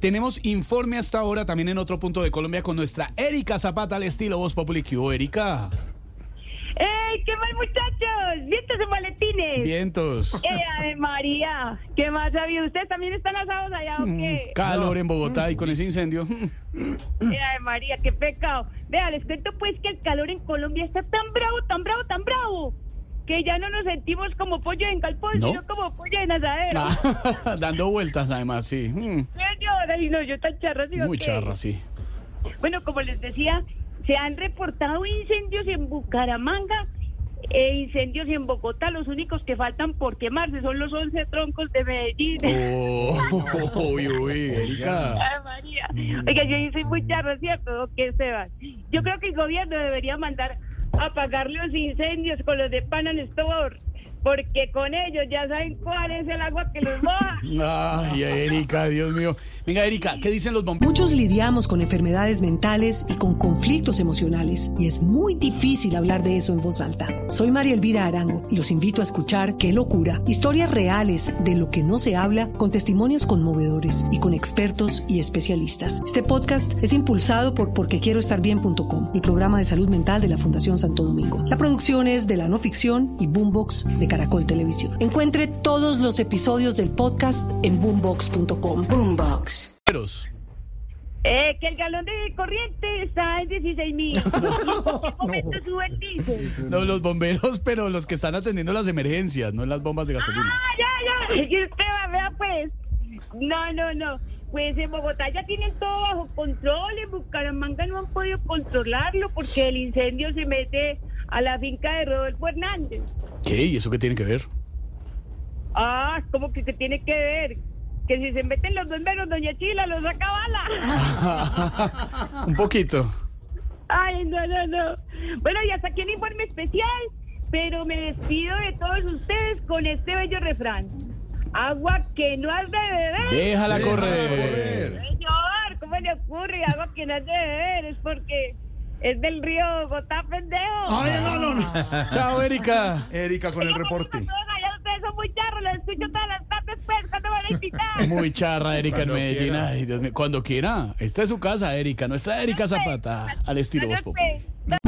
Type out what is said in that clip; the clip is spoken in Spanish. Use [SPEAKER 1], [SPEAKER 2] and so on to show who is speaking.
[SPEAKER 1] Tenemos informe hasta ahora también en otro punto de Colombia con nuestra Erika Zapata al estilo Voz Populi. ¿Qué hubo, Erika?
[SPEAKER 2] ¡Ey, qué mal muchachos! ¡Vientos en maletines!
[SPEAKER 1] Vientos.
[SPEAKER 2] ¡Ey, Ave María! ¿Qué más sabía? ¿Ustedes también están asados allá o qué?
[SPEAKER 1] Calor en Bogotá y con ese incendio.
[SPEAKER 2] ¡Ey, Ave María, qué pecado! Vea, les cuento pues que el calor en Colombia está tan bravo, tan bravo, tan bravo, que ya no nos sentimos como pollo en galpón,
[SPEAKER 1] ¿No?
[SPEAKER 2] sino como pollo en asadero.
[SPEAKER 1] Ah, Dando vueltas además, sí. Mm,
[SPEAKER 2] Y no, yo tan charra, ¿sí o
[SPEAKER 1] Muy charra, sí.
[SPEAKER 2] Bueno, como les decía, se han reportado incendios en Bucaramanga e incendios en Bogotá. Los únicos que faltan por quemarse son los 11 troncos de Medellín.
[SPEAKER 1] Oh, uy, uy, Erika.
[SPEAKER 2] Ay, María. Oiga, yo soy muy charro, ¿cierto? ¿Qué, Esteban? Yo creo que el gobierno debería mandar a apagar los incendios con los de Pan and Store, porque con ellos ya saben cuál es el agua que los moja.
[SPEAKER 1] Ay, Erika, Dios mío. Venga, Erika, ¿qué dicen los bomberos?
[SPEAKER 3] Muchos lidiamos con enfermedades mentales y con conflictos emocionales y es muy difícil hablar de eso en voz alta. Soy María Elvira Arango y los invito a escuchar Qué locura, historias reales de lo que no se habla con testimonios conmovedores y con expertos y especialistas. Este podcast es impulsado por porquequieroestarbien.com, el programa de salud mental de la Fundación Santo Domingo. La producción es de la no ficción y Boombox de Caracol Televisión. Encuentre todos los episodios del podcast en boombox.com. Boombox.
[SPEAKER 2] Eh, que el galón de corriente está en 16 mil.
[SPEAKER 1] No, los bomberos, pero los que están atendiendo las emergencias, no las bombas de gasolina.
[SPEAKER 2] Ah, ya, ya. Es que usted va, vea pues. No, no, no. Pues en Bogotá ya tienen todo bajo control. En Bucaramanga no han podido controlarlo porque el incendio se mete a la finca de Rodolfo Hernández.
[SPEAKER 1] ¿Qué? ¿Y eso qué tiene que ver?
[SPEAKER 2] Ah, ¿cómo que se tiene que ver? Que si se meten los bomberos, doña Chila los saca bala.
[SPEAKER 1] Un poquito.
[SPEAKER 2] Ay, no, no, no. Bueno, y hasta aquí un informe especial, pero me despido de todos ustedes con este bello refrán. Agua que no has de beber.
[SPEAKER 1] Déjala correr.
[SPEAKER 2] Señor, ¿cómo le ocurre? Agua que no has de beber. Es porque es del río Bogotá, pendejo.
[SPEAKER 4] Ay, no, no, no.
[SPEAKER 1] Chao, Erika.
[SPEAKER 4] Erika con el reporte.
[SPEAKER 2] ustedes son muy charros, los escucho todas las tardes, pues, ¿cuándo me van a invitar?
[SPEAKER 1] Muy charra, Erika en
[SPEAKER 4] Cuando
[SPEAKER 1] Medellín.
[SPEAKER 4] quiera.
[SPEAKER 1] Ay, Dios mío. Cuando quiera. Esta es su casa, Erika. Nuestra Erika Zapata. Al estilo Voz Populi.